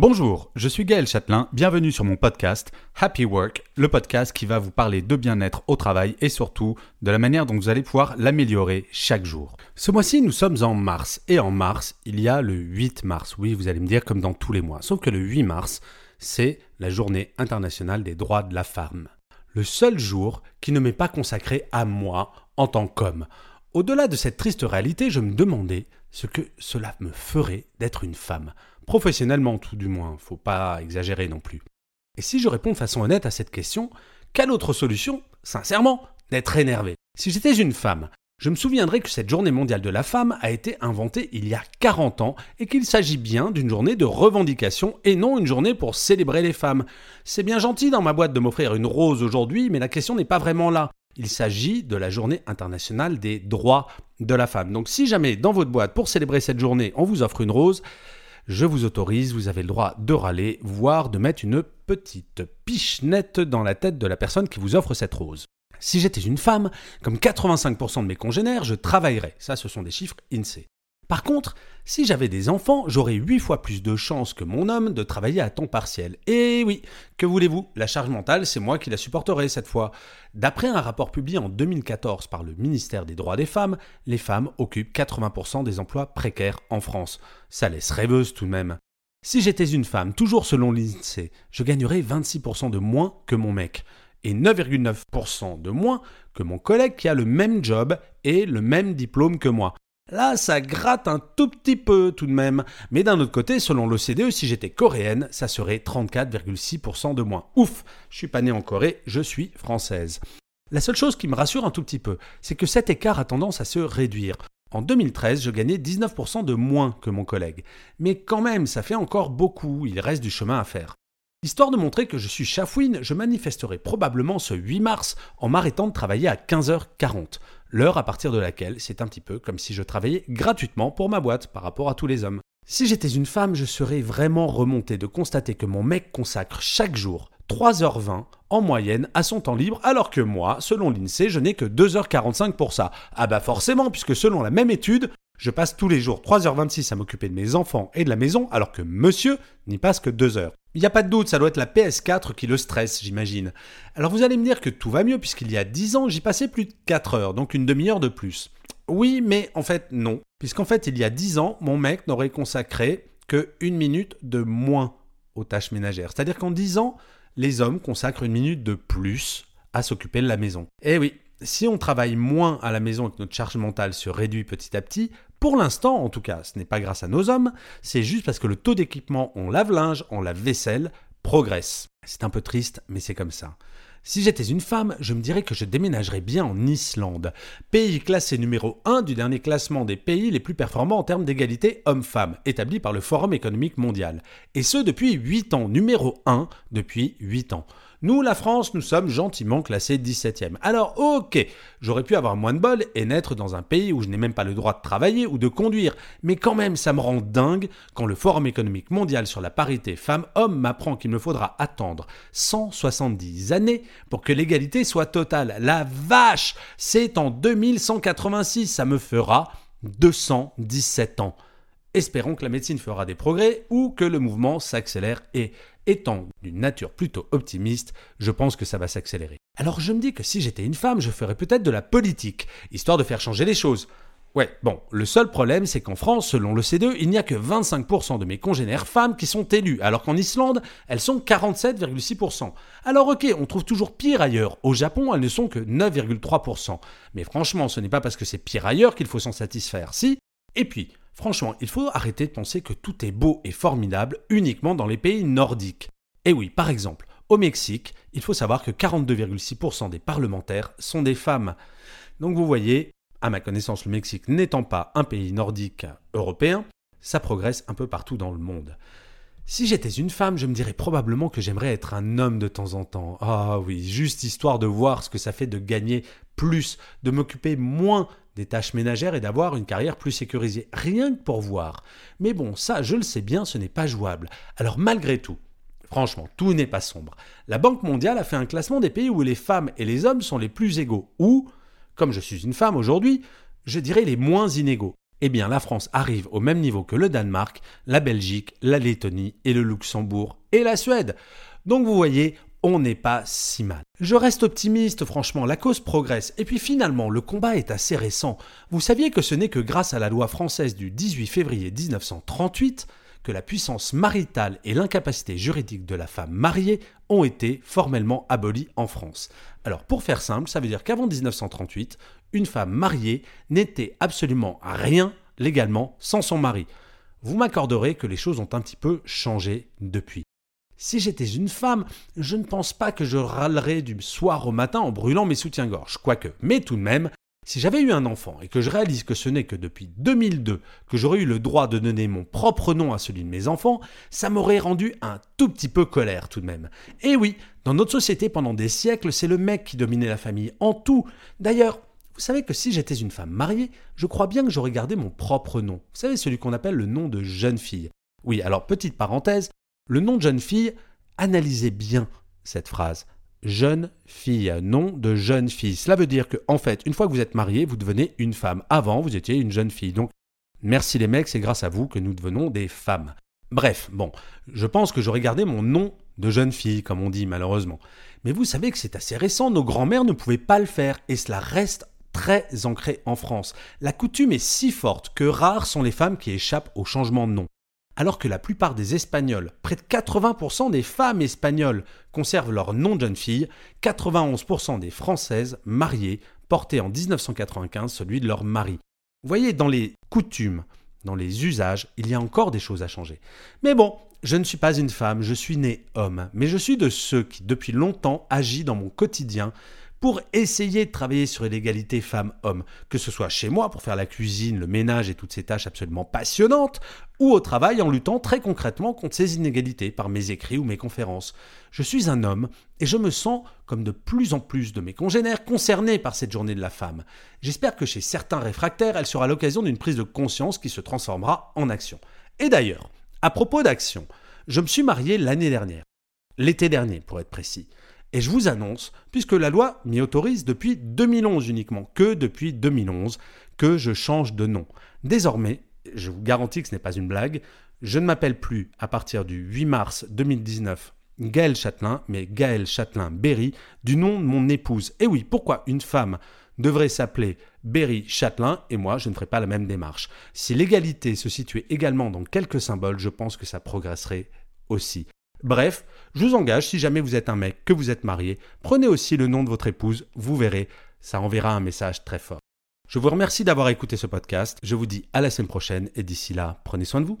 Bonjour, je suis Gaël Châtelain, bienvenue sur mon podcast Happy Work, le podcast qui va vous parler de bien-être au travail et surtout de la manière dont vous allez pouvoir l'améliorer chaque jour. Ce mois-ci, nous sommes en mars et en mars, il y a le 8 mars. Oui, vous allez me dire comme dans tous les mois, sauf que le 8 mars, c'est la journée internationale des droits de la femme. Le seul jour qui ne m'est pas consacré à moi en tant qu'homme. Au-delà de cette triste réalité, je me demandais ce que cela me ferait d'être une femme. Professionnellement tout du moins, faut pas exagérer non plus. Et si je réponds de façon honnête à cette question, quelle autre solution Sincèrement, d'être énervé? Si j'étais une femme, je me souviendrai que cette journée mondiale de la femme a été inventée il y a 40 ans et qu'il s'agit bien d'une journée de revendication et non une journée pour célébrer les femmes. C'est bien gentil dans ma boîte de m'offrir une rose aujourd'hui, mais la question n'est pas vraiment là. Il s'agit de la journée internationale des droits de la femme. Donc si jamais dans votre boîte, pour célébrer cette journée, on vous offre une rose, je vous autorise, vous avez le droit de râler, voire de mettre une petite pichenette dans la tête de la personne qui vous offre cette rose. Si j'étais une femme, comme 85% de mes congénères, je travaillerais. Ça, ce sont des chiffres INSEE. Par contre, si j'avais des enfants, j'aurais 8 fois plus de chances que mon homme de travailler à temps partiel. Et oui, que voulez-vous? La charge mentale, c'est moi qui la supporterai cette fois. D'après un rapport publié en 2014 par le ministère des Droits des Femmes, les femmes occupent 80% des emplois précaires en France. Ça laisse rêveuse tout de même. Si j'étais une femme, toujours selon l'INSEE, je gagnerais 26% de moins que mon mec et 9,9% de moins que mon collègue qui a le même job et le même diplôme que moi. Là, ça gratte un tout petit peu tout de même. Mais d'un autre côté, selon l'OCDE, si j'étais coréenne, ça serait 34,6% de moins. Ouf, je suis pas née en Corée, je suis française. La seule chose qui me rassure un tout petit peu, c'est que cet écart a tendance à se réduire. En 2013, je gagnais 19% de moins que mon collègue. Mais quand même, ça fait encore beaucoup, il reste du chemin à faire. Histoire de montrer que je suis chafouine, je manifesterai probablement ce 8 mars en m'arrêtant de travailler à 15h40 l'heure à partir de laquelle c'est un petit peu comme si je travaillais gratuitement pour ma boîte par rapport à tous les hommes. Si j'étais une femme, je serais vraiment remonté de constater que mon mec consacre chaque jour 3h20 en moyenne à son temps libre, alors que moi, selon l'INSEE, je n'ai que 2h45 pour ça. Ah bah forcément, puisque selon la même étude, je passe tous les jours 3h26 à m'occuper de mes enfants et de la maison, alors que monsieur n'y passe que 2 heures. Il n'y a pas de doute, ça doit être la PS4 qui le stresse, j'imagine. Alors vous allez me dire que tout va mieux, puisqu'il y a 10 ans, j'y passais plus de 4 heures, donc une demi-heure de plus. Oui, mais en fait, non. Puisqu'en fait, il y a 10 ans, mon mec n'aurait consacré que une minute de moins aux tâches ménagères. C'est-à-dire qu'en 10 ans, les hommes consacrent une minute de plus à s'occuper de la maison. Eh oui, si on travaille moins à la maison et que notre charge mentale se réduit petit à petit, pour l'instant en tout cas, ce n'est pas grâce à nos hommes, c'est juste parce que le taux d'équipement en lave-linge, en lave-vaisselle, progresse. C'est un peu triste, mais c'est comme ça. Si j'étais une femme, je me dirais que je déménagerais bien en Islande, pays classé numéro 1 du dernier classement des pays les plus performants en termes d'égalité homme-femme, établi par le Forum économique mondial. Et ce depuis 8 ans, numéro 1 depuis 8 ans. Nous, la France, nous sommes gentiment classés 17e. Alors, ok, j'aurais pu avoir moins de bol et naître dans un pays où je n'ai même pas le droit de travailler ou de conduire, mais quand même, ça me rend dingue quand le Forum économique mondial sur la parité femmes-hommes m'apprend qu'il me faudra attendre 170 années pour que l'égalité soit totale. La vache C'est en 2186, ça me fera 217 ans. Espérons que la médecine fera des progrès ou que le mouvement s'accélère et étant d'une nature plutôt optimiste, je pense que ça va s'accélérer. Alors je me dis que si j'étais une femme, je ferais peut-être de la politique, histoire de faire changer les choses. Ouais, bon, le seul problème, c'est qu'en France, selon le C2, il n'y a que 25% de mes congénères femmes qui sont élues, alors qu'en Islande, elles sont 47,6%. Alors ok, on trouve toujours pire ailleurs. Au Japon, elles ne sont que 9,3%. Mais franchement, ce n'est pas parce que c'est pire ailleurs qu'il faut s'en satisfaire, si? Et puis, Franchement, il faut arrêter de penser que tout est beau et formidable uniquement dans les pays nordiques. Et oui, par exemple, au Mexique, il faut savoir que 42,6% des parlementaires sont des femmes. Donc vous voyez, à ma connaissance, le Mexique n'étant pas un pays nordique européen, ça progresse un peu partout dans le monde. Si j'étais une femme, je me dirais probablement que j'aimerais être un homme de temps en temps. Ah oui, juste histoire de voir ce que ça fait de gagner plus, de m'occuper moins des tâches ménagères et d'avoir une carrière plus sécurisée. Rien que pour voir. Mais bon, ça, je le sais bien, ce n'est pas jouable. Alors malgré tout, Franchement, tout n'est pas sombre. La Banque mondiale a fait un classement des pays où les femmes et les hommes sont les plus égaux, ou, comme je suis une femme aujourd'hui, je dirais les moins inégaux eh bien la France arrive au même niveau que le Danemark, la Belgique, la Lettonie et le Luxembourg et la Suède. Donc vous voyez, on n'est pas si mal. Je reste optimiste, franchement, la cause progresse. Et puis finalement, le combat est assez récent. Vous saviez que ce n'est que grâce à la loi française du 18 février 1938 que la puissance maritale et l'incapacité juridique de la femme mariée ont été formellement abolies en France. Alors pour faire simple, ça veut dire qu'avant 1938, une femme mariée n'était absolument rien légalement sans son mari. Vous m'accorderez que les choses ont un petit peu changé depuis. Si j'étais une femme, je ne pense pas que je râlerais du soir au matin en brûlant mes soutiens-gorge, quoique. Mais tout de même, si j'avais eu un enfant et que je réalise que ce n'est que depuis 2002 que j'aurais eu le droit de donner mon propre nom à celui de mes enfants, ça m'aurait rendu un tout petit peu colère tout de même. Et oui, dans notre société pendant des siècles, c'est le mec qui dominait la famille en tout. D'ailleurs, vous savez que si j'étais une femme mariée, je crois bien que j'aurais gardé mon propre nom. Vous savez, celui qu'on appelle le nom de jeune fille. Oui, alors petite parenthèse, le nom de jeune fille, analysez bien cette phrase. Jeune fille, nom de jeune fille. Cela veut dire que, en fait, une fois que vous êtes marié, vous devenez une femme. Avant, vous étiez une jeune fille. Donc, merci les mecs, c'est grâce à vous que nous devenons des femmes. Bref, bon, je pense que j'aurais gardé mon nom de jeune fille, comme on dit malheureusement. Mais vous savez que c'est assez récent, nos grands-mères ne pouvaient pas le faire, et cela reste très ancré en France. La coutume est si forte que rares sont les femmes qui échappent au changement de nom. Alors que la plupart des Espagnols, près de 80% des femmes espagnoles conservent leur nom de jeune fille, 91% des Françaises mariées portaient en 1995 celui de leur mari. Vous voyez, dans les coutumes, dans les usages, il y a encore des choses à changer. Mais bon, je ne suis pas une femme, je suis né homme, mais je suis de ceux qui, depuis longtemps, agissent dans mon quotidien pour essayer de travailler sur l'égalité femmes-hommes, que ce soit chez moi pour faire la cuisine, le ménage et toutes ces tâches absolument passionnantes, ou au travail en luttant très concrètement contre ces inégalités par mes écrits ou mes conférences. Je suis un homme et je me sens, comme de plus en plus de mes congénères, concerné par cette journée de la femme. J'espère que chez certains réfractaires, elle sera l'occasion d'une prise de conscience qui se transformera en action. Et d'ailleurs, à propos d'action, je me suis marié l'année dernière, l'été dernier pour être précis. Et je vous annonce, puisque la loi m'y autorise depuis 2011 uniquement, que depuis 2011, que je change de nom. Désormais, je vous garantis que ce n'est pas une blague, je ne m'appelle plus, à partir du 8 mars 2019, Gaël Châtelain, mais Gaël Châtelain-Berry, du nom de mon épouse. Et oui, pourquoi une femme devrait s'appeler Berry Châtelain et moi, je ne ferai pas la même démarche. Si l'égalité se situait également dans quelques symboles, je pense que ça progresserait aussi. Bref, je vous engage, si jamais vous êtes un mec, que vous êtes marié, prenez aussi le nom de votre épouse, vous verrez, ça enverra un message très fort. Je vous remercie d'avoir écouté ce podcast, je vous dis à la semaine prochaine et d'ici là, prenez soin de vous.